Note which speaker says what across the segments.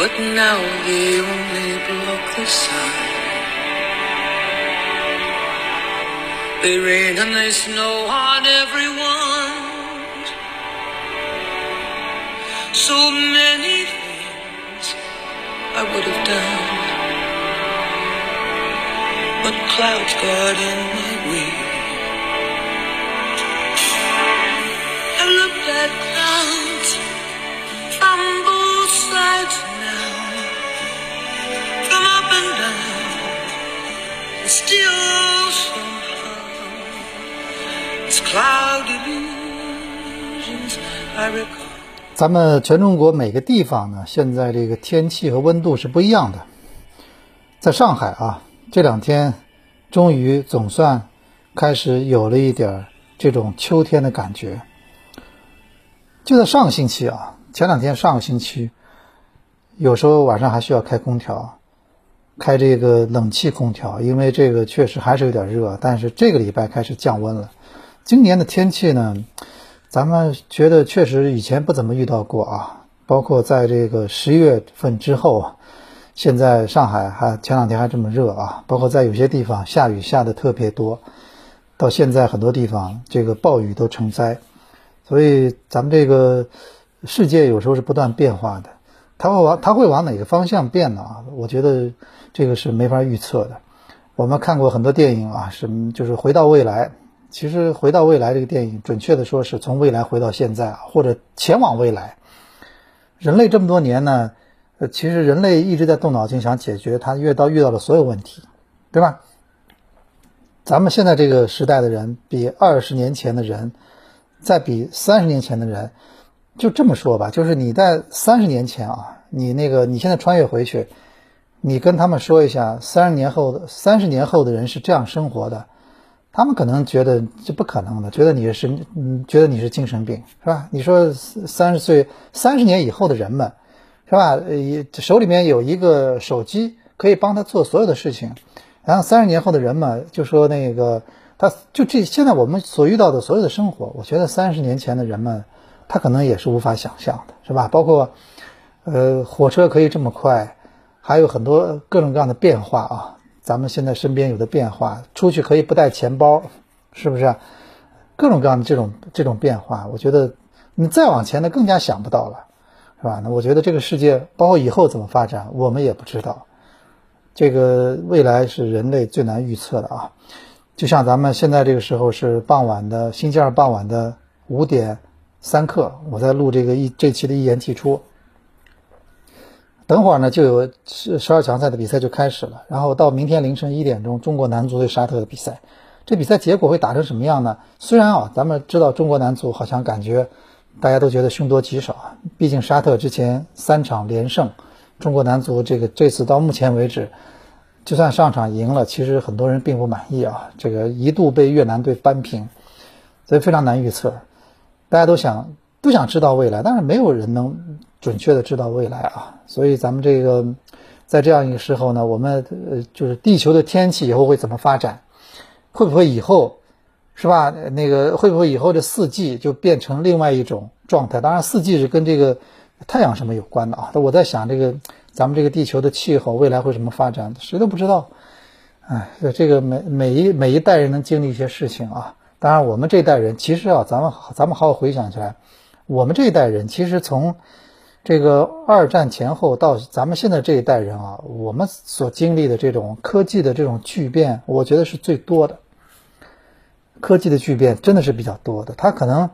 Speaker 1: But now they only block the sun. They rain and they snow on everyone. So many things I would have done. But clouds got in my way. I looked at clouds from both sides
Speaker 2: 咱们全中国每个地方呢，现在这个天气和温度是不一样的。在上海啊，这两天终于总算开始有了一点这种秋天的感觉。就在上个星期啊，前两天上个星期，有时候晚上还需要开空调，开这个冷气空调，因为这个确实还是有点热。但是这个礼拜开始降温了。今年的天气呢，咱们觉得确实以前不怎么遇到过啊，包括在这个十一月份之后，现在上海还前两天还这么热啊，包括在有些地方下雨下的特别多，到现在很多地方这个暴雨都成灾，所以咱们这个世界有时候是不断变化的，它会往它会往哪个方向变呢？我觉得这个是没法预测的。我们看过很多电影啊，什么就是回到未来。其实《回到未来》这个电影，准确的说是从未来回到现在啊，或者前往未来。人类这么多年呢，其实人类一直在动脑筋想解决他遇到遇到的所有问题，对吧？咱们现在这个时代的人，比二十年前的人，再比三十年前的人，就这么说吧，就是你在三十年前啊，你那个你现在穿越回去，你跟他们说一下，三十年后的三十年后的人是这样生活的。他们可能觉得这不可能的，觉得你是嗯，觉得你是精神病，是吧？你说三十岁、三十年以后的人们，是吧？呃，手里面有一个手机，可以帮他做所有的事情。然后三十年后的人们就说那个，他就这现在我们所遇到的所有的生活，我觉得三十年前的人们，他可能也是无法想象的，是吧？包括呃，火车可以这么快，还有很多各种各样的变化啊。咱们现在身边有的变化，出去可以不带钱包，是不是？各种各样的这种这种变化，我觉得你再往前的更加想不到了，是吧？那我觉得这个世界包括以后怎么发展，我们也不知道。这个未来是人类最难预测的啊！就像咱们现在这个时候是傍晚的星期二傍晚的五点三刻，我在录这个一这期的一言既出。等会儿呢，就有十十二强赛的比赛就开始了，然后到明天凌晨一点钟，中国男足对沙特的比赛，这比赛结果会打成什么样呢？虽然啊，咱们知道中国男足好像感觉大家都觉得凶多吉少啊，毕竟沙特之前三场连胜，中国男足这个这次到目前为止，就算上场赢了，其实很多人并不满意啊，这个一度被越南队扳平，所以非常难预测，大家都想都想知道未来，但是没有人能。准确的知道未来啊，所以咱们这个在这样一个时候呢，我们呃就是地球的天气以后会怎么发展？会不会以后是吧？那个会不会以后这四季就变成另外一种状态？当然，四季是跟这个太阳什么有关的啊。我在想这个咱们这个地球的气候未来会怎么发展？谁都不知道。哎，这个每每一每一代人能经历一些事情啊。当然，我们这一代人其实啊，咱们咱们好好回想起来，我们这一代人其实从这个二战前后到咱们现在这一代人啊，我们所经历的这种科技的这种巨变，我觉得是最多的。科技的巨变真的是比较多的。它可能，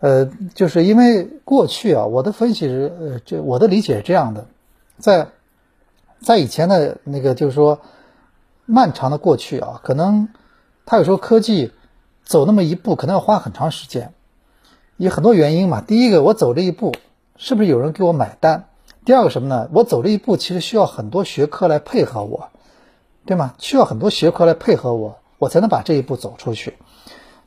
Speaker 2: 呃，就是因为过去啊，我的分析是，呃，这我的理解是这样的，在在以前的那个就是说漫长的过去啊，可能它有时候科技走那么一步，可能要花很长时间，有很多原因嘛。第一个，我走这一步。是不是有人给我买单？第二个什么呢？我走这一步其实需要很多学科来配合我，对吗？需要很多学科来配合我，我才能把这一步走出去。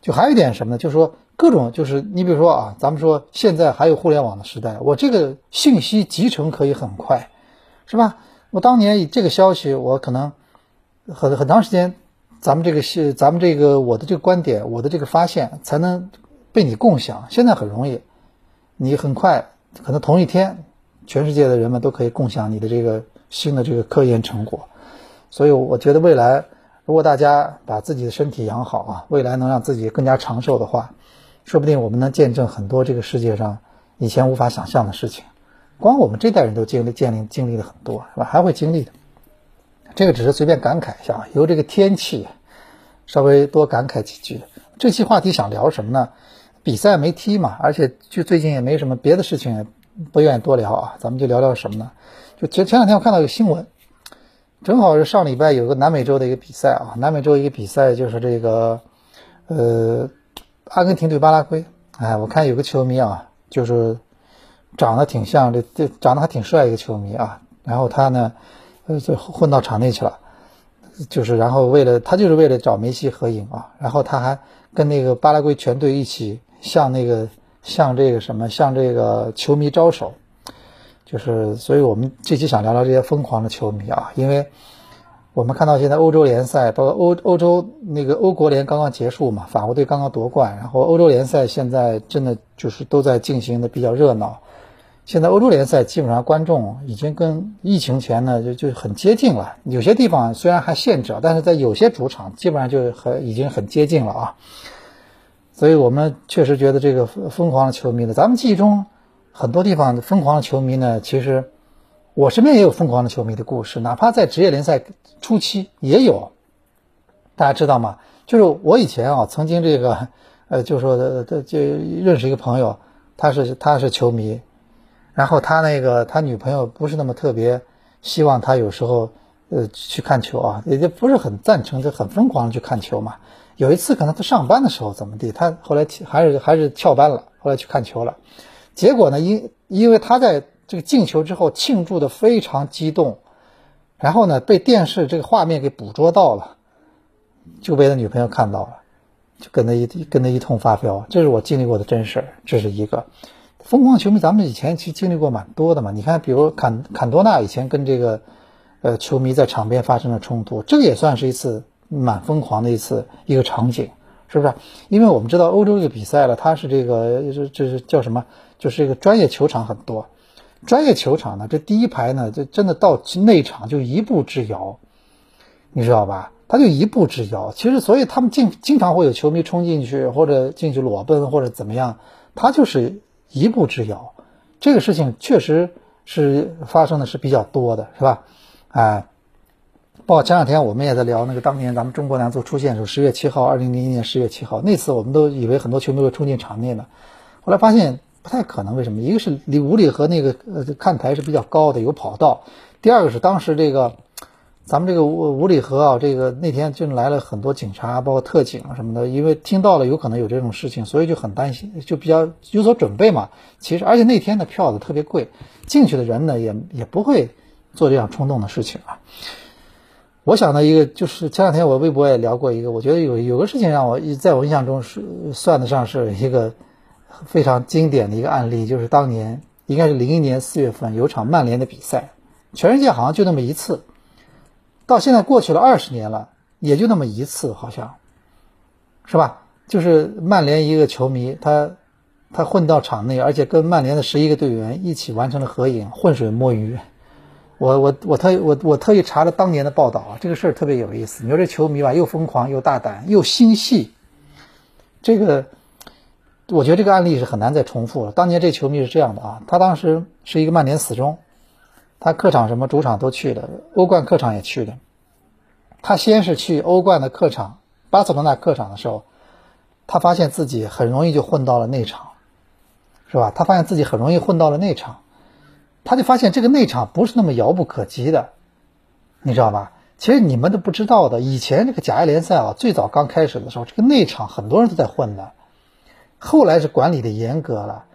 Speaker 2: 就还有一点什么呢？就是说各种就是你比如说啊，咱们说现在还有互联网的时代，我这个信息集成可以很快，是吧？我当年以这个消息，我可能很很长时间，咱们这个是咱们这个我的这个观点，我的这个发现才能被你共享。现在很容易，你很快可能同一天，全世界的人们都可以共享你的这个新的这个科研成果。所以我觉得未来，如果大家把自己的身体养好啊，未来能让自己更加长寿的话，说不定我们能见证很多这个世界上以前无法想象的事情。光我们这代人都经历、建立、经历了很多，是吧？还会经历的。这个只是随便感慨一下。由这个天气，稍微多感慨几句。这期话题想聊什么呢？比赛没踢嘛，而且就最近也没什么别的事情，不愿意多聊啊。咱们就聊聊什么呢？就前前两天我看到一个新闻，正好是上礼拜有个南美洲的一个比赛啊。南美洲一个比赛就是这个，呃，阿根廷对巴拉圭。哎，我看有个球迷啊，就是。长得挺像这这长得还挺帅一个球迷啊，然后他呢，呃，就混到场内去了，就是然后为了他就是为了找梅西合影啊，然后他还跟那个巴拉圭全队一起向那个向这个什么向这个球迷招手，就是所以我们这期想聊聊这些疯狂的球迷啊，因为我们看到现在欧洲联赛包括欧欧洲那个欧国联刚刚结束嘛，法国队刚刚夺冠，然后欧洲联赛现在真的就是都在进行的比较热闹。现在欧洲联赛基本上观众已经跟疫情前呢就就很接近了，有些地方虽然还限制，但是在有些主场基本上就很已经很接近了啊。所以我们确实觉得这个疯狂的球迷呢，咱们记忆中很多地方疯狂的球迷呢，其实我身边也有疯狂的球迷的故事，哪怕在职业联赛初期也有。大家知道吗？就是我以前啊曾经这个呃就说的就认识一个朋友，他是他是球迷。然后他那个他女朋友不是那么特别希望他有时候呃去看球啊，也就不是很赞成，就很疯狂的去看球嘛。有一次可能他上班的时候怎么地，他后来还是还是翘班了，后来去看球了。结果呢，因因为他在这个进球之后庆祝的非常激动，然后呢被电视这个画面给捕捉到了，就被他女朋友看到了，就跟他一跟他一通发飙。这是我经历过的真事，这是一个。疯狂球迷，咱们以前其实经历过蛮多的嘛。你看，比如坎坎多纳以前跟这个，呃，球迷在场边发生了冲突，这个也算是一次蛮疯狂的一次一个场景，是不是？因为我们知道欧洲这个比赛了，它是这个这这是叫什么？就是这个专业球场很多，专业球场呢，这第一排呢，就真的到内场就一步之遥，你知道吧？他就一步之遥。其实，所以他们经经常会有球迷冲进去，或者进去裸奔，或者怎么样，他就是。一步之遥，这个事情确实是发生的是比较多的，是吧？哎，包括前两天我们也在聊那个当年咱们中国男足出现的时候，十月七号，二零零一年十月七号那次，我们都以为很多球迷会冲进场内呢，后来发现不太可能。为什么？一个是离五里河那个呃看台是比较高的，有跑道；第二个是当时这个。咱们这个五五里河啊，这个那天就来了很多警察，包括特警什么的，因为听到了有可能有这种事情，所以就很担心，就比较有所准备嘛。其实，而且那天的票子特别贵，进去的人呢也也不会做这样冲动的事情啊。我想呢，一个就是前两天我微博也聊过一个，我觉得有有个事情让我在我印象中是算得上是一个非常经典的一个案例，就是当年应该是零一年四月份有场曼联的比赛，全世界好像就那么一次。到现在过去了二十年了，也就那么一次，好像，是吧？就是曼联一个球迷，他他混到场内，而且跟曼联的十一个队员一起完成了合影，浑水摸鱼。我我我特我我特意查了当年的报道啊，这个事儿特别有意思。你说这球迷吧，又疯狂又大胆又心细，这个我觉得这个案例是很难再重复了。当年这球迷是这样的啊，他当时是一个曼联死忠。他客场什么主场都去的，欧冠客场也去的。他先是去欧冠的客场巴塞罗那客场的时候，他发现自己很容易就混到了内场，是吧？他发现自己很容易混到了内场，他就发现这个内场不是那么遥不可及的，你知道吧？其实你们都不知道的，以前这个甲 A 联赛啊，最早刚开始的时候，这个内场很多人都在混的，后来是管理的严格了。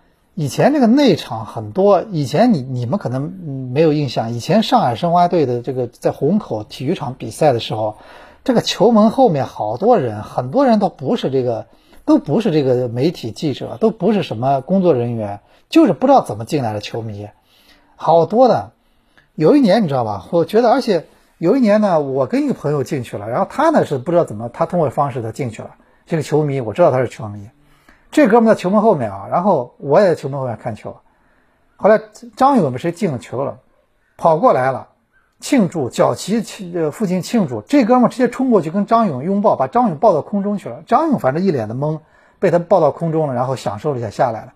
Speaker 2: 以前这个内场很多，以前你你们可能没有印象，以前上海申花队的这个在虹口体育场比赛的时候，这个球门后面好多人，很多人都不是这个，都不是这个媒体记者，都不是什么工作人员，就是不知道怎么进来的球迷，好多的。有一年你知道吧？我觉得，而且有一年呢，我跟一个朋友进去了，然后他呢是不知道怎么，他通过方式他进去了。这个球迷我知道他是球迷。这哥们在球门后面啊，然后我也在球门后面看球。后来张勇们谁进了球了，跑过来了，庆祝，脚旗呃父亲庆祝。这哥们直接冲过去跟张勇拥抱，把张勇抱到空中去了。张勇反正一脸的懵，被他抱到空中了，然后享受了一下下来了。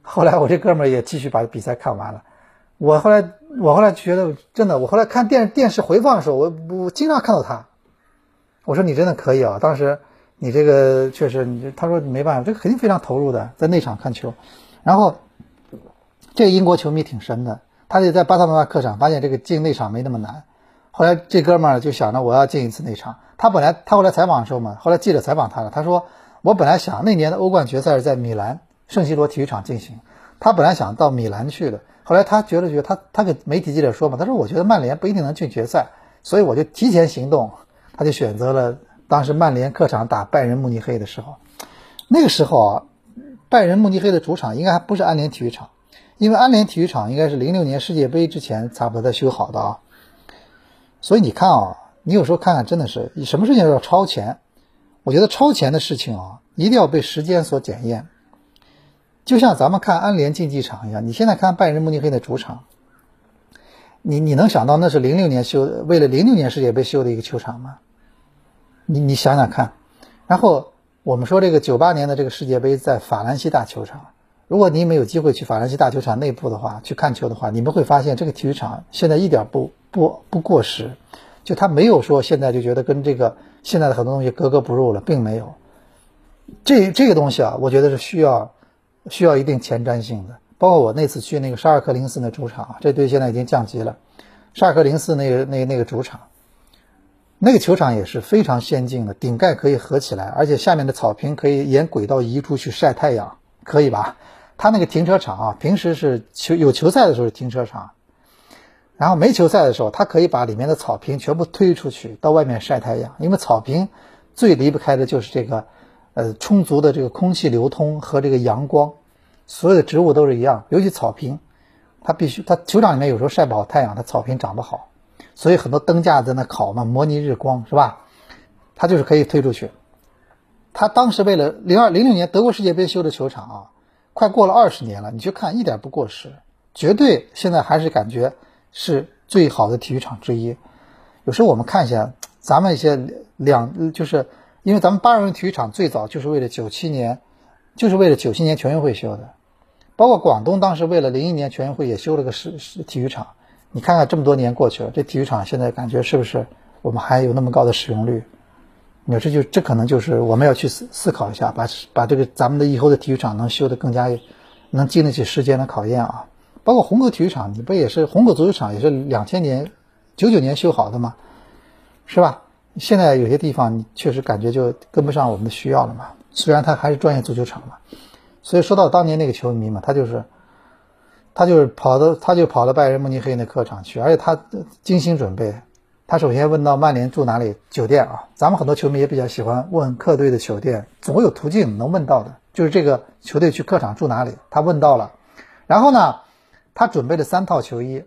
Speaker 2: 后来我这哥们也继续把比赛看完了。我后来我后来觉得真的，我后来看电电视回放的时候，我我经常看到他。我说你真的可以啊，当时。你这个确实，你他说没办法，这个肯定非常投入的，在内场看球。然后，这个英国球迷挺神的，他就在巴塞罗那客场发现这个进内场没那么难。后来这哥们儿就想着我要进一次内场。他本来他后来采访的时候嘛，后来记者采访他了，他说我本来想那年的欧冠决赛是在米兰圣西罗体育场进行，他本来想到米兰去的。后来他觉得觉得他他给媒体记者说嘛，他说我觉得曼联不一定能进决赛，所以我就提前行动，他就选择了。当时曼联客场打拜仁慕尼黑的时候，那个时候啊，拜仁慕尼黑的主场应该还不是安联体育场，因为安联体育场应该是零六年世界杯之前差不多才修好的啊。所以你看啊，你有时候看看真的是，你什么事情要超前？我觉得超前的事情啊，一定要被时间所检验。就像咱们看安联竞技场一样，你现在看拜仁慕尼黑的主场，你你能想到那是零六年修，为了零六年世界杯修的一个球场吗？你你想想看，然后我们说这个九八年的这个世界杯在法兰西大球场，如果你没有机会去法兰西大球场内部的话，去看球的话，你们会发现这个体育场现在一点不不不过时，就它没有说现在就觉得跟这个现在的很多东西格格不入了，并没有。这这个东西啊，我觉得是需要需要一定前瞻性的。包括我那次去那个沙尔克零四那主场，这队现在已经降级了，沙尔克零四那个那那个主场。那个球场也是非常先进的，顶盖可以合起来，而且下面的草坪可以沿轨道移出去晒太阳，可以吧？他那个停车场啊，平时是球有球赛的时候是停车场，然后没球赛的时候，他可以把里面的草坪全部推出去到外面晒太阳，因为草坪最离不开的就是这个呃充足的这个空气流通和这个阳光，所有的植物都是一样，尤其草坪，它必须它球场里面有时候晒不好太阳，它草坪长不好。所以很多灯架在那烤嘛，模拟日光是吧？它就是可以推出去。他当时为了零二零六年德国世界杯修的球场啊，快过了二十年了，你去看一点不过时，绝对现在还是感觉是最好的体育场之一。有时候我们看一下咱们一些两，就是因为咱们八人体育场最早就是为了九七年，就是为了九七年全运会修的，包括广东当时为了零一年全运会也修了个是是体育场。你看看这么多年过去了，这体育场现在感觉是不是我们还有那么高的使用率？你说这就这可能就是我们要去思思考一下，把把这个咱们的以后的体育场能修得更加能经得起时间的考验啊！包括虹口体育场，你不也是虹口足球场也是两千年九九年修好的吗？是吧？现在有些地方你确实感觉就跟不上我们的需要了嘛。虽然它还是专业足球场嘛，所以说到当年那个球迷嘛，他就是。他就是跑到，他就跑到拜仁慕尼黑那客场去，而且他精心准备。他首先问到曼联住哪里酒店啊？咱们很多球迷也比较喜欢问客队的酒店，总有途径能问到的。就是这个球队去客场住哪里，他问到了。然后呢，他准备了三套球衣，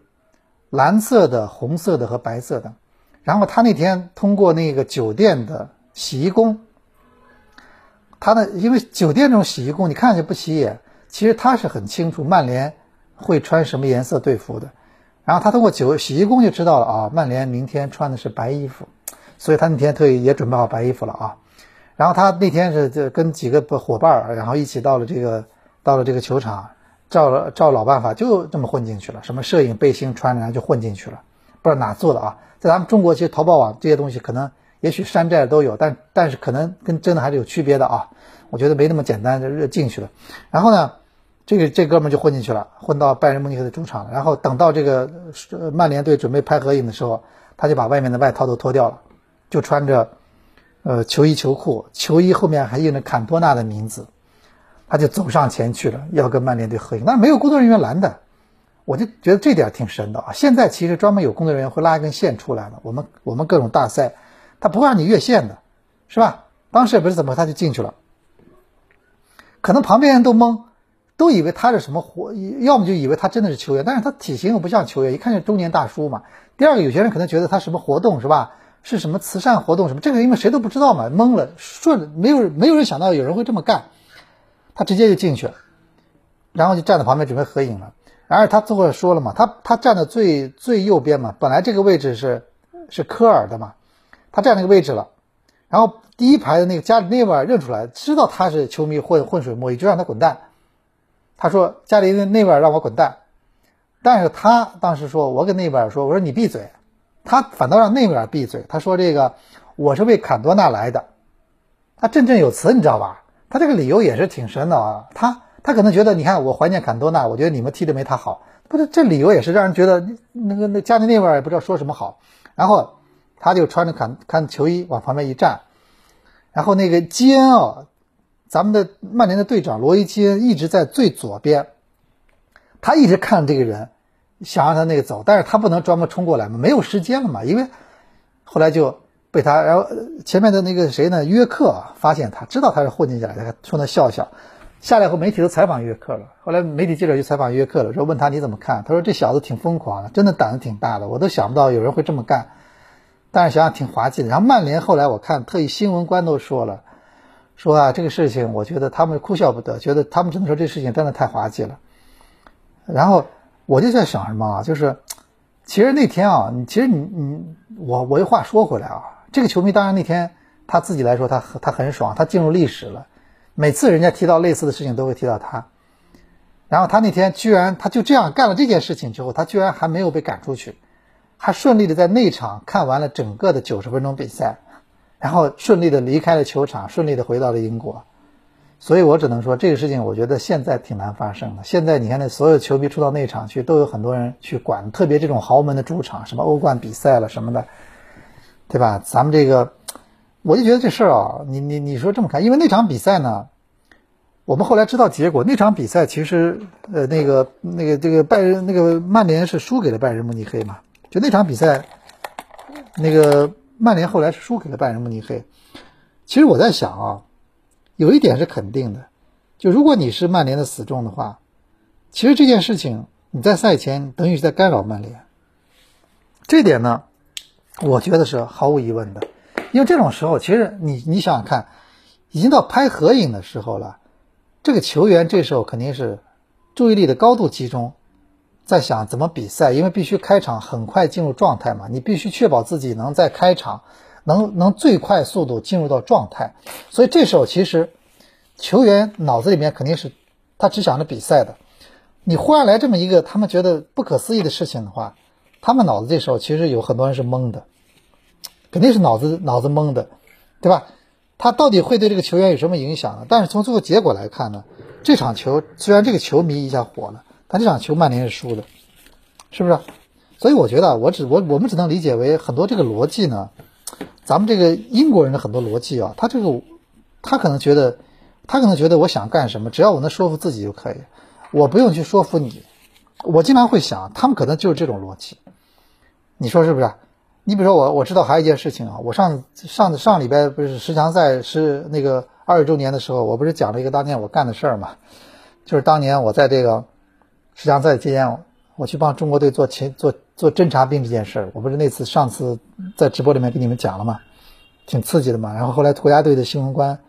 Speaker 2: 蓝色的、红色的和白色的。然后他那天通过那个酒店的洗衣工，他的因为酒店这种洗衣工你看上去不起眼，其实他是很清楚曼联。会穿什么颜色队服的，然后他通过酒洗衣工就知道了啊，曼联明天穿的是白衣服，所以他那天特意也准备好白衣服了啊。然后他那天是就跟几个伙伴，然后一起到了这个到了这个球场，照了照老办法就这么混进去了，什么摄影背心穿着就混进去了，不知道哪做的啊。在咱们中国其实淘宝网这些东西可能也许山寨的都有，但但是可能跟真的还是有区别的啊。我觉得没那么简单就进去了，然后呢？这个这哥们就混进去了，混到拜仁慕尼黑的主场。然后等到这个曼联队准备拍合影的时候，他就把外面的外套都脱掉了，就穿着呃球衣球裤，球衣后面还印着坎多纳的名字。他就走上前去了，要跟曼联队合影，但是没有工作人员拦的，我就觉得这点挺神的啊。现在其实专门有工作人员会拉一根线出来的，我们我们各种大赛，他不会让你越线的，是吧？当时也不是怎么他就进去了，可能旁边人都懵，都以为他是什么活，要么就以为他真的是球员，但是他体型又不像球员，一看就是中年大叔嘛。第二个，有些人可能觉得他什么活动是吧？是什么慈善活动什么？这个因为谁都不知道嘛，懵了，顺没有没有人想到有人会这么干，他直接就进去了，然后就站在旁边准备合影了。然而他最后说了嘛，他他站在最最右边嘛，本来这个位置是是科尔的嘛，他站那个位置了，然后第一排的那个加里内维尔认出来，知道他是球迷混浑水摸鱼，就让他滚蛋。他说加里内维尔让我滚蛋，但是他当时说，我跟内维尔说，我说你闭嘴。他反倒让内维尔闭嘴。他说：“这个我是为坎多纳来的。”他振振有词，你知道吧？他这个理由也是挺深的啊。他他可能觉得，你看我怀念坎多纳，我觉得你们踢的没他好。不是，这理由也是让人觉得那个那加内内维尔也不知道说什么好。然后他就穿着坎坎球衣往旁边一站，然后那个基恩啊，咱们的曼联的队长罗伊基恩一直在最左边，他一直看这个人。想让他那个走，但是他不能专门冲过来嘛，没有时间了嘛。因为后来就被他，然后 前面的那个谁呢？约克发现他，知道他是混进去来，冲他笑笑。下来后，媒体都采访约克了。后来媒体记者就采访约克了，说问他你怎么看？他说这小子挺疯狂的，真的胆子挺大的，我都想不到有人会这么干。但是想想挺滑稽的。然后曼联后来我看特意新闻官都说了，说啊这个事情，我觉得他们哭笑不得，觉得他们只能说这事情真的太滑稽了。然后。我就在想什么啊？就是，其实那天啊，其实你你我我又话说回来啊，这个球迷当然那天他自己来说他他很爽，他进入历史了。每次人家提到类似的事情都会提到他，然后他那天居然他就这样干了这件事情之后，他居然还没有被赶出去，还顺利的在内场看完了整个的九十分钟比赛，然后顺利的离开了球场，顺利的回到了英国。所以我只能说，这个事情我觉得现在挺难发生的。现在你看，那所有球迷出到内场去，都有很多人去管，特别这种豪门的主场，什么欧冠比赛了什么的，对吧？咱们这个，我就觉得这事儿啊，你你你说这么看，因为那场比赛呢，我们后来知道结果，那场比赛其实呃那个那个这个拜仁那个曼联是输给了拜仁慕尼黑嘛，就那场比赛，那个曼联后来是输给了拜仁慕尼黑。其实我在想啊。有一点是肯定的，就如果你是曼联的死忠的话，其实这件事情你在赛前等于是在干扰曼联。这点呢，我觉得是毫无疑问的，因为这种时候，其实你你想想看，已经到拍合影的时候了，这个球员这时候肯定是注意力的高度集中，在想怎么比赛，因为必须开场很快进入状态嘛，你必须确保自己能在开场。能能最快速度进入到状态，所以这时候其实球员脑子里面肯定是他只想着比赛的。你忽然来这么一个他们觉得不可思议的事情的话，他们脑子这时候其实有很多人是懵的，肯定是脑子脑子懵的，对吧？他到底会对这个球员有什么影响呢？但是从最后结果来看呢，这场球虽然这个球迷一下火了，但这场球曼联是输的，是不是？所以我觉得我只我我们只能理解为很多这个逻辑呢。咱们这个英国人的很多逻辑啊，他这个，他可能觉得，他可能觉得我想干什么，只要我能说服自己就可以，我不用去说服你。我经常会想，他们可能就是这种逻辑，你说是不是？你比如说我，我知道还有一件事情啊，我上上上礼拜不是十强赛是那个二十周年的时候，我不是讲了一个当年我干的事儿嘛，就是当年我在这个十强赛期间。我去帮中国队做前做做侦察兵这件事儿，我不是那次上次在直播里面给你们讲了吗？挺刺激的嘛。然后后来国家队的新闻官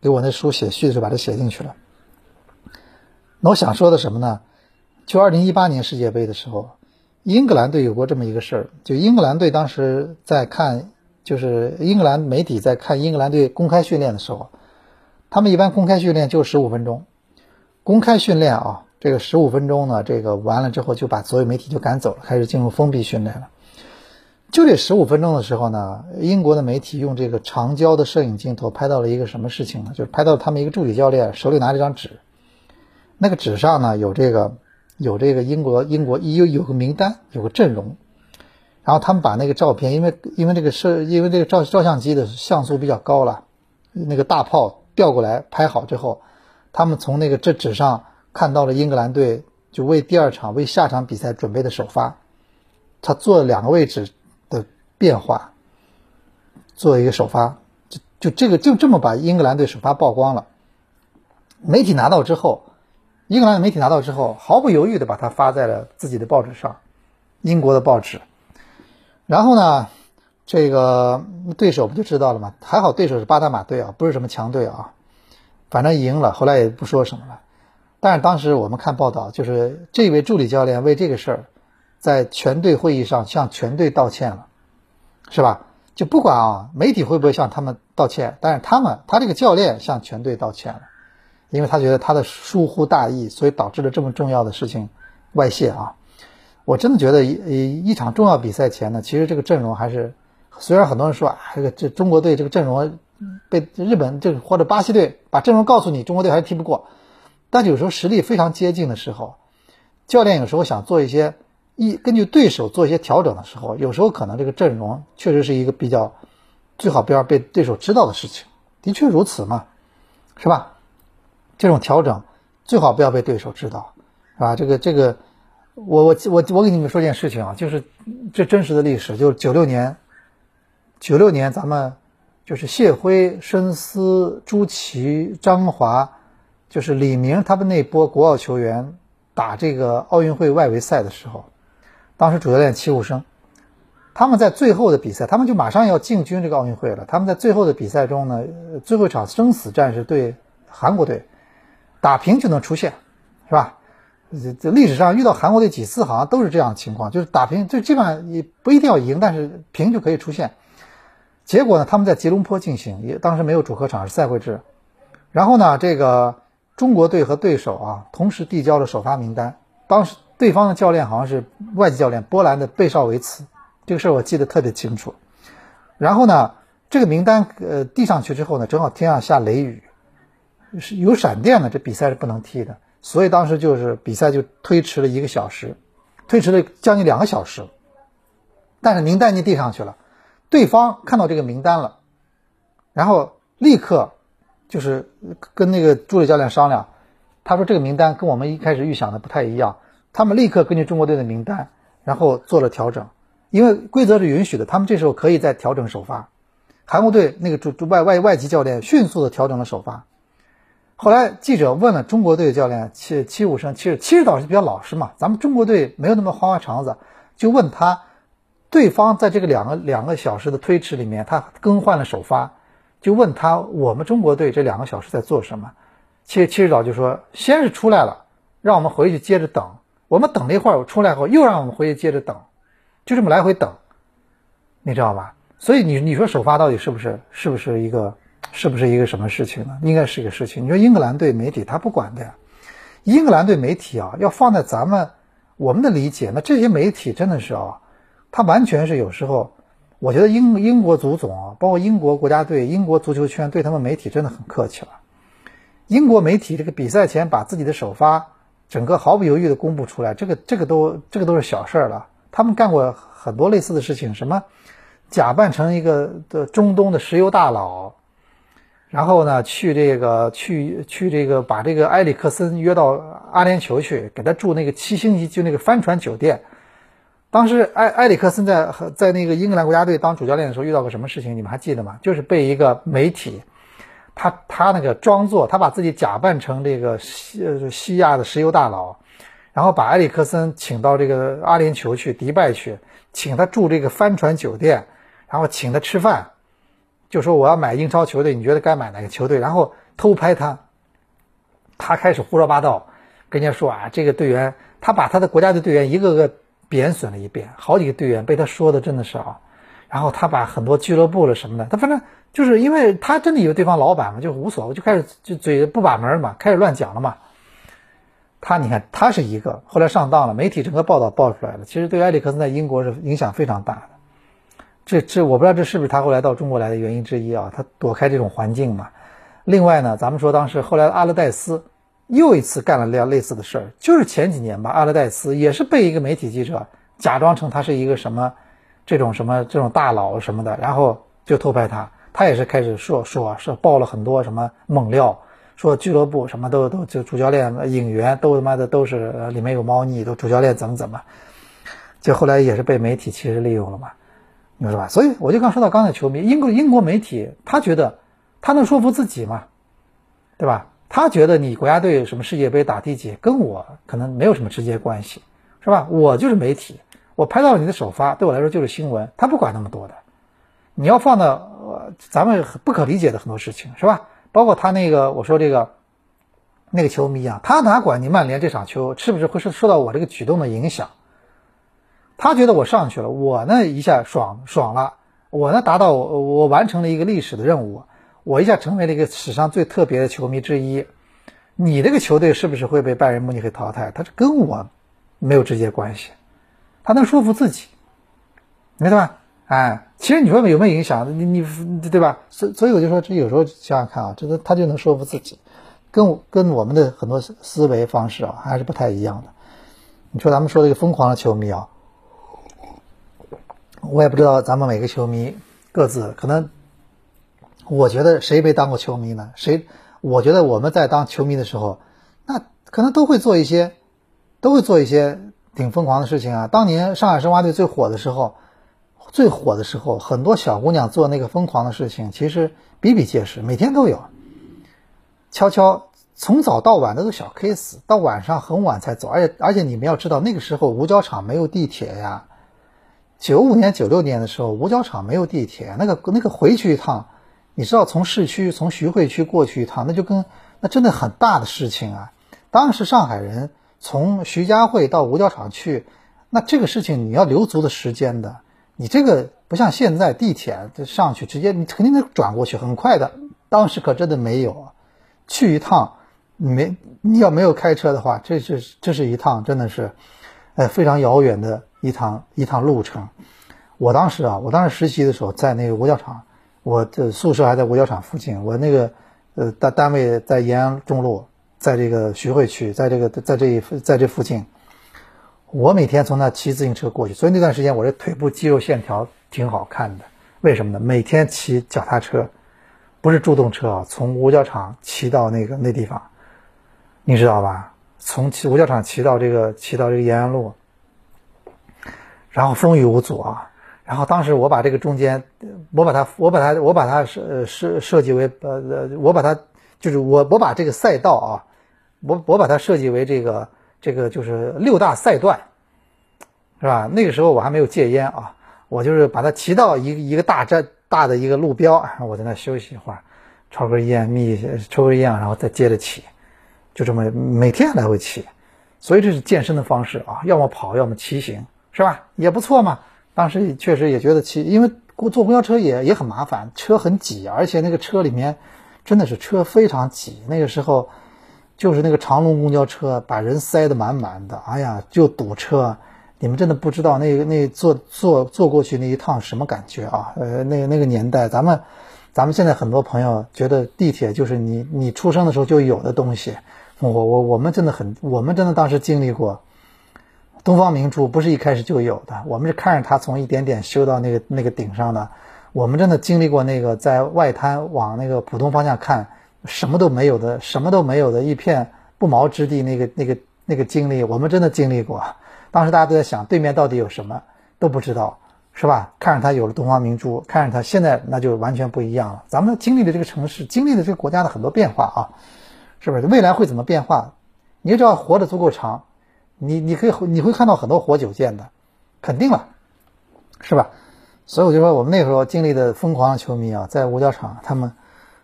Speaker 2: 给我那书写序的时候把它写进去了。那我想说的什么呢？就二零一八年世界杯的时候，英格兰队有过这么一个事儿，就英格兰队当时在看，就是英格兰媒体在看英格兰队公开训练的时候，他们一般公开训练就十五分钟，公开训练啊。这个十五分钟呢，这个完了之后就把所有媒体就赶走了，开始进入封闭训练了。就这十五分钟的时候呢，英国的媒体用这个长焦的摄影镜头拍到了一个什么事情呢？就是拍到他们一个助理教练手里拿着张纸，那个纸上呢有这个有这个英国英国有有个名单，有个阵容。然后他们把那个照片，因为因为这个摄因为这个照照相机的像素比较高了，那个大炮调过来拍好之后。他们从那个这纸上看到了英格兰队就为第二场为下场比赛准备的首发，他做了两个位置的变化，做一个首发，就就这个就这么把英格兰队首发曝光了。媒体拿到之后，英格兰媒体拿到之后，毫不犹豫的把它发在了自己的报纸上，英国的报纸。然后呢，这个对手不就知道了吗？还好对手是巴拿马队啊，不是什么强队啊，反正赢了，后来也不说什么了。但是当时我们看报道，就是这位助理教练为这个事儿，在全队会议上向全队道歉了，是吧？就不管啊，媒体会不会向他们道歉，但是他们他这个教练向全队道歉了，因为他觉得他的疏忽大意，所以导致了这么重要的事情外泄啊。我真的觉得一一场重要比赛前呢，其实这个阵容还是，虽然很多人说啊，这个这中国队这个阵容被日本这个或者巴西队把阵容告诉你，中国队还是踢不过。但有时候实力非常接近的时候，教练有时候想做一些一根据对手做一些调整的时候，有时候可能这个阵容确实是一个比较最好不要被对手知道的事情。的确如此嘛，是吧？这种调整最好不要被对手知道，是吧？这个这个。我我我我给你们说件事情啊，就是这真实的历史，就是九六年，九六年咱们就是谢辉、申思、朱琦、张华，就是李明他们那波国奥球员打这个奥运会外围赛的时候，当时主教练齐武生，他们在最后的比赛，他们就马上要进军这个奥运会了。他们在最后的比赛中呢，最后一场生死战是对韩国队，打平就能出线，是吧？这这历史上遇到韩国队几次，好像都是这样的情况，就是打平，就基本上也不一定要赢，但是平就可以出现。结果呢，他们在吉隆坡进行，也当时没有主客场，是赛会制。然后呢，这个中国队和对手啊，同时递交了首发名单。当时对方的教练好像是外籍教练，波兰的贝绍维茨，这个事儿我记得特别清楚。然后呢，这个名单呃递上去之后呢，正好天上下雷雨，是有闪电的，这比赛是不能踢的。所以当时就是比赛就推迟了一个小时，推迟了将近两个小时。但是名单已经递上去了，对方看到这个名单了，然后立刻就是跟那个助理教练商量，他说这个名单跟我们一开始预想的不太一样，他们立刻根据中国队的名单，然后做了调整，因为规则是允许的，他们这时候可以再调整首发。韩国队那个主主外外外籍教练迅速的调整了首发。后来记者问了中国队的教练七七五生，七十七十导是比较老实嘛，咱们中国队没有那么花花肠子，就问他，对方在这个两个两个小时的推迟里面，他更换了首发，就问他我们中国队这两个小时在做什么？七七十岛就说，先是出来了，让我们回去接着等，我们等了一会儿，我出来后又让我们回去接着等，就这么来回等，你知道吧？所以你你说首发到底是不是是不是一个？是不是一个什么事情呢？应该是一个事情。你说英格兰队媒体他不管的呀，英格兰队媒体啊，要放在咱们我们的理解，那这些媒体真的是啊，他完全是有时候，我觉得英英国足总啊，包括英国国家队、英国足球圈对他们媒体真的很客气了。英国媒体这个比赛前把自己的首发整个毫不犹豫的公布出来，这个这个都这个都是小事儿了。他们干过很多类似的事情，什么假扮成一个的中东的石油大佬。然后呢，去这个去去这个把这个埃里克森约到阿联酋去，给他住那个七星级就那个帆船酒店。当时埃埃里克森在在那个英格兰国家队当主教练的时候遇到个什么事情，你们还记得吗？就是被一个媒体，他他那个装作他把自己假扮成这个西西亚的石油大佬，然后把埃里克森请到这个阿联酋去迪拜去，请他住这个帆船酒店，然后请他吃饭。就说我要买英超球队，你觉得该买哪个球队？然后偷拍他，他开始胡说八道，跟人家说啊，这个队员，他把他的国家队队员一个个贬损了一遍，好几个队员被他说的真的是啊，然后他把很多俱乐部了什么的，他反正就是因为他真的以为对方老板嘛，就无所谓，就开始就嘴不把门嘛，开始乱讲了嘛。他你看他是一个，后来上当了，媒体整个报道爆出来了，其实对埃里克森在英国是影响非常大的。这这我不知道这是不是他后来到中国来的原因之一啊？他躲开这种环境嘛。另外呢，咱们说当时后来阿勒代斯又一次干了类类似的事儿，就是前几年吧，阿勒代斯也是被一个媒体记者假装成他是一个什么这种什么这种大佬什么的，然后就偷拍他，他也是开始说说说爆了很多什么猛料，说俱乐部什么都都就主教练、引援都他妈的都是里面有猫腻，都主教练怎么怎么，就后来也是被媒体其实利用了嘛，你说吧？所以我就刚说到刚才球迷，英国英国媒体他觉得他能说服自己嘛，对吧？他觉得你国家队什么世界杯打第几，跟我可能没有什么直接关系，是吧？我就是媒体，我拍到了你的首发，对我来说就是新闻，他不管那么多的。你要放到呃咱们不可理解的很多事情，是吧？包括他那个我说这个那个球迷啊，他哪管你曼联这场球是不是会受受到我这个举动的影响？他觉得我上去了，我呢一下爽爽了，我呢达到我我完成了一个历史的任务。我一下成为了一个史上最特别的球迷之一，你这个球队是不是会被拜仁慕尼黑淘汰？他是跟我没有直接关系，他能说服自己，明白吧？哎，其实你说有没有影响？你你对吧？所所以我就说，这有时候想想看啊，这个他就能说服自己，跟跟我们的很多思维方式啊还是不太一样的。你说咱们说这个疯狂的球迷啊，我也不知道咱们每个球迷各自可能。我觉得谁没当过球迷呢？谁？我觉得我们在当球迷的时候，那可能都会做一些，都会做一些挺疯狂的事情啊。当年上海申花队最火的时候，最火的时候，很多小姑娘做那个疯狂的事情，其实比比皆是，每天都有。悄悄从早到晚的都小 case，到晚上很晚才走，而且而且你们要知道，那个时候五角场没有地铁呀。九五年、九六年的时候，五角场没有地铁，那个那个回去一趟。你知道从市区从徐汇区过去一趟，那就跟那真的很大的事情啊！当时上海人从徐家汇到五角场去，那这个事情你要留足的时间的。你这个不像现在地铁上去直接你肯定得转过去，很快的。当时可真的没有，去一趟你没你要没有开车的话，这是这是一趟真的是，呃非常遥远的一趟一趟路程。我当时啊，我当时实习的时候在那个五角场。我的宿舍还在五角场附近，我那个呃单单位在延安中路，在这个徐汇区，在这个在这一在这附近，我每天从那骑自行车过去，所以那段时间我这腿部肌肉线条挺好看的。为什么呢？每天骑脚踏车，不是助动车啊，从五角场骑到那个那地方，你知道吧？从骑五角场骑到这个骑到这个延安路，然后风雨无阻啊。然后当时我把这个中间，我把它我把它我把它设设设计为呃呃，我把它就是我我把这个赛道啊，我我把它设计为这个这个就是六大赛段，是吧？那个时候我还没有戒烟啊，我就是把它骑到一一个大站大的一个路标，我在那休息一会儿，抽根烟，眯抽根烟，然后再接着骑，就这么每天来回骑，所以这是健身的方式啊，要么跑，要么骑行，是吧？也不错嘛。当时确实也觉得骑，因为坐公交车也也很麻烦，车很挤，而且那个车里面真的是车非常挤。那个时候就是那个长龙公交车把人塞得满满的，哎呀，就堵车。你们真的不知道那那坐坐坐过去那一趟什么感觉啊？呃，那个那个年代，咱们咱们现在很多朋友觉得地铁就是你你出生的时候就有的东西。我我我们真的很，我们真的当时经历过。东方明珠不是一开始就有的，我们是看着它从一点点修到那个那个顶上的。我们真的经历过那个在外滩往那个浦东方向看，什么都没有的，什么都没有的一片不毛之地，那个那个那个经历，我们真的经历过。当时大家都在想，对面到底有什么都不知道，是吧？看着它有了东方明珠，看着它现在那就完全不一样了。咱们经历的这个城市，经历的这个国家的很多变化啊，是不是？未来会怎么变化？你只要活得足够长。你你可以你会看到很多活久见的，肯定了，是吧？所以我就说，我们那时候经历的疯狂的球迷啊，在五角场，他们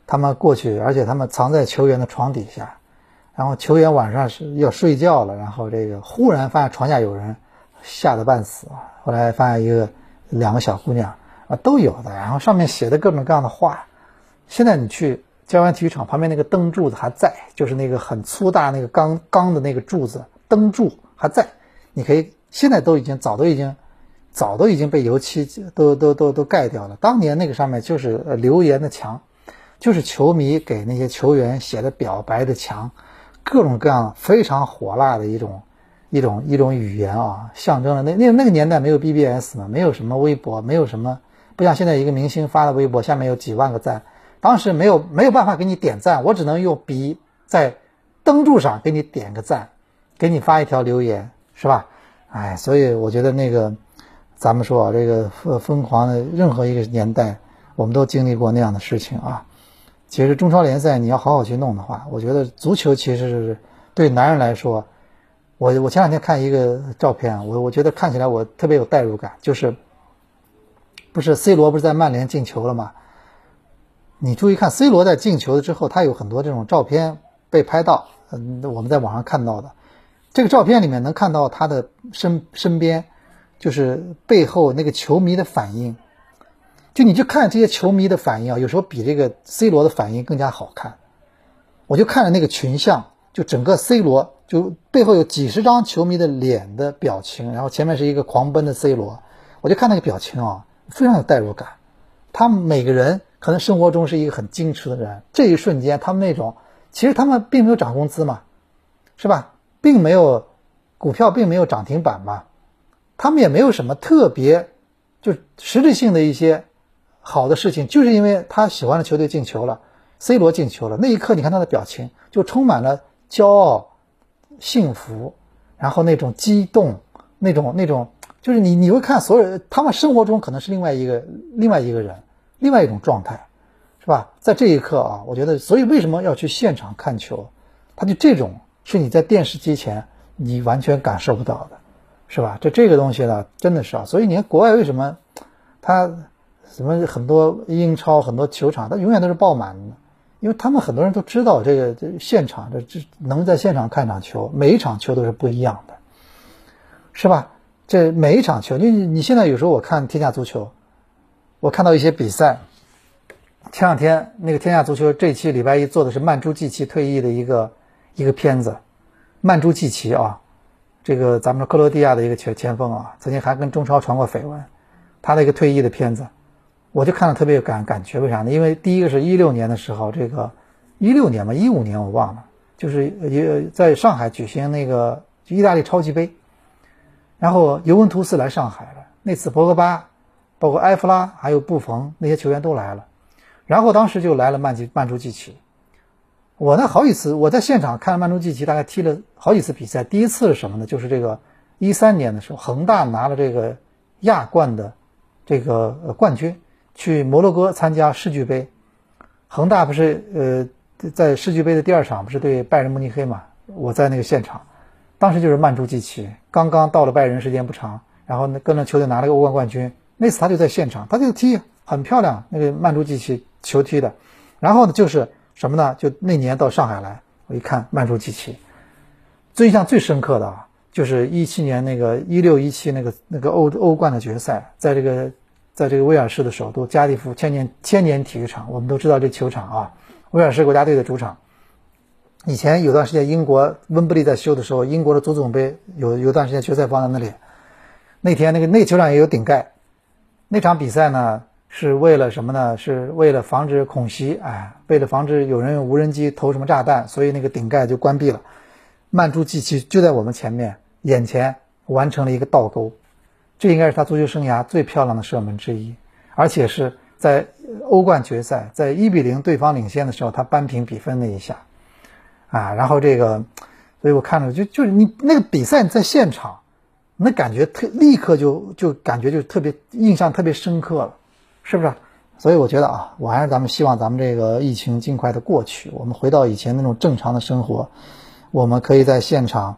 Speaker 2: 他们过去，而且他们藏在球员的床底下，然后球员晚上是要睡觉了，然后这个忽然发现床下有人，吓得半死！后来发现一个两个小姑娘啊都有的，然后上面写的各种各样的话。现在你去郊湾体育场旁边那个灯柱子还在，就是那个很粗大那个钢钢的那个柱子。灯柱还在，你可以现在都已经早都已经早都已经被油漆都都都都盖掉了。当年那个上面就是留言的墙，就是球迷给那些球员写的表白的墙，各种各样非常火辣的一种一种一种语言啊，象征了。那那那个年代没有 BBS 嘛，没有什么微博，没有什么不像现在一个明星发的微博下面有几万个赞，当时没有没有办法给你点赞，我只能用笔在灯柱上给你点个赞，给你发一条留言，是吧？哎，所以我觉得那个，咱们说啊，这个疯疯狂的任何一个年代，我们都经历过那样的事情啊。其实中超联赛你要好好去弄的话，我觉得足球其实是对男人来说，我我前两天看一个照片，我我觉得看起来我特别有代入感，就是不是 C 罗不是在曼联进球了吗？你注意看，C 罗在进球了之后，他有很多这种照片被拍到，嗯，我们在网上看到的，这个照片里面能看到他的身身边，就是背后那个球迷的反应，就你就看这些球迷的反应啊，有时候比这个 C 罗的反应更加好看。我就看着那个群像，就整个 C 罗，就背后有几十张球迷的脸的表情，然后前面是一个狂奔的 C 罗，我就看那个表情啊，非常有代入感。他们每个人。可能生活中是一个很矜持的人，这一瞬间，他们那种其实他们并没有涨工资嘛，是吧？并没有股票并没有涨停板嘛，他们也没有什么特别就实质性的一些好的事情，就是因为他喜欢的球队进球了，C 罗进球了，那一刻你看他的表情就充满了骄傲、幸福，然后那种激动，那种那种就是你你会看所有人，他们生活中可能是另外一个另外一个人。另外一种状态，是吧？在这一刻啊，我觉得，所以为什么要去现场看球？他就这种是你在电视机前你完全感受不到的，是吧？这这个东西呢，真的是啊。所以你看国外为什么他什么很多英超很多球场，他永远都是爆满的，因为他们很多人都知道这个现场这这能在现场看场球，每一场球都是不一样的，是吧？这每一场球，你你现在有时候我看天下足球。我看到一些比赛，前两天那个天下足球这期礼拜一做的是曼朱季奇退役的一个一个片子，曼朱季奇啊，这个咱们克罗地亚的一个前前锋啊，曾经还跟中超传过绯闻，他的一个退役的片子，我就看了特别有感感觉，为啥呢？因为第一个是一六年的时候，这个一六年嘛，一五年我忘了，就是也在上海举行那个意大利超级杯，然后尤文图斯来上海了，那次博格巴。包括埃弗拉还有布冯那些球员都来了，然后当时就来了曼吉曼朱基奇。我呢好几次我在现场看了曼朱基奇，大概踢了好几次比赛。第一次是什么呢？就是这个一三年的时候，恒大拿了这个亚冠的这个冠军，去摩洛哥参加世俱杯。恒大不是呃在世俱杯的第二场不是对拜仁慕尼黑嘛？我在那个现场，当时就是曼朱基奇刚刚到了拜仁，时间不长，然后呢跟着球队拿了个欧冠冠军。那次他就在现场，他就踢很漂亮，那个曼朱基奇球踢的。然后呢，就是什么呢？就那年到上海来，我一看曼朱基奇，最印象最深刻的啊，就是一七年那个一六一七那个那个欧欧冠的决赛，在这个在这个威尔士的首都加利福千年千年体育场，我们都知道这球场啊，威尔士国家队的主场。以前有段时间英国温布利在修的时候，英国的足总杯有有段时间决赛放在那里。那天那个那球场也有顶盖。那场比赛呢，是为了什么呢？是为了防止恐袭，哎，为了防止有人用无人机投什么炸弹，所以那个顶盖就关闭了。曼朱基奇就在我们前面，眼前完成了一个倒钩，这应该是他足球生涯最漂亮的射门之一，而且是在欧冠决赛，在一比零对方领先的时候，他扳平比分那一下，啊，然后这个，所以我看着就就是你那个比赛在现场。那感觉特立刻就就感觉就特别印象特别深刻了，是不是？所以我觉得啊，我还是咱们希望咱们这个疫情尽快的过去，我们回到以前那种正常的生活，我们可以在现场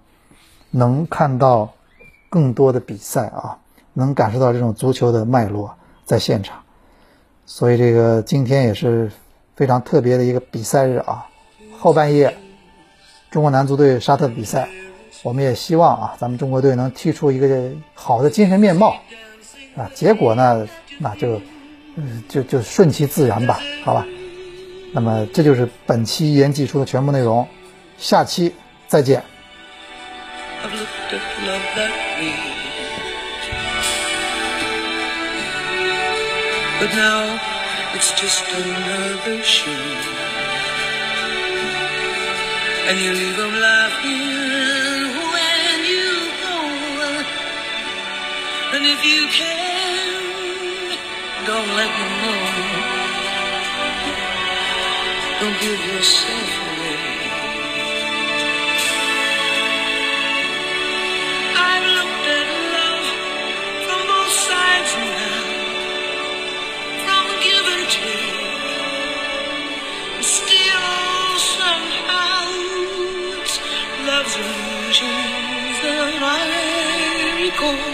Speaker 2: 能看到更多的比赛啊，能感受到这种足球的脉络在现场。所以这个今天也是非常特别的一个比赛日啊，后半夜中国男足队沙特比赛。我们也希望啊，咱们中国队能踢出一个好的精神面貌，啊，结果呢，那就，嗯，就就顺其自然吧，好吧。那么这就是本期一言既出的全部内容，下期再见。And if you can, don't let me know.
Speaker 1: Don't give yourself away. I've looked at love from both sides now, from give and take. Still, somehow, it's love's illusions that I recall.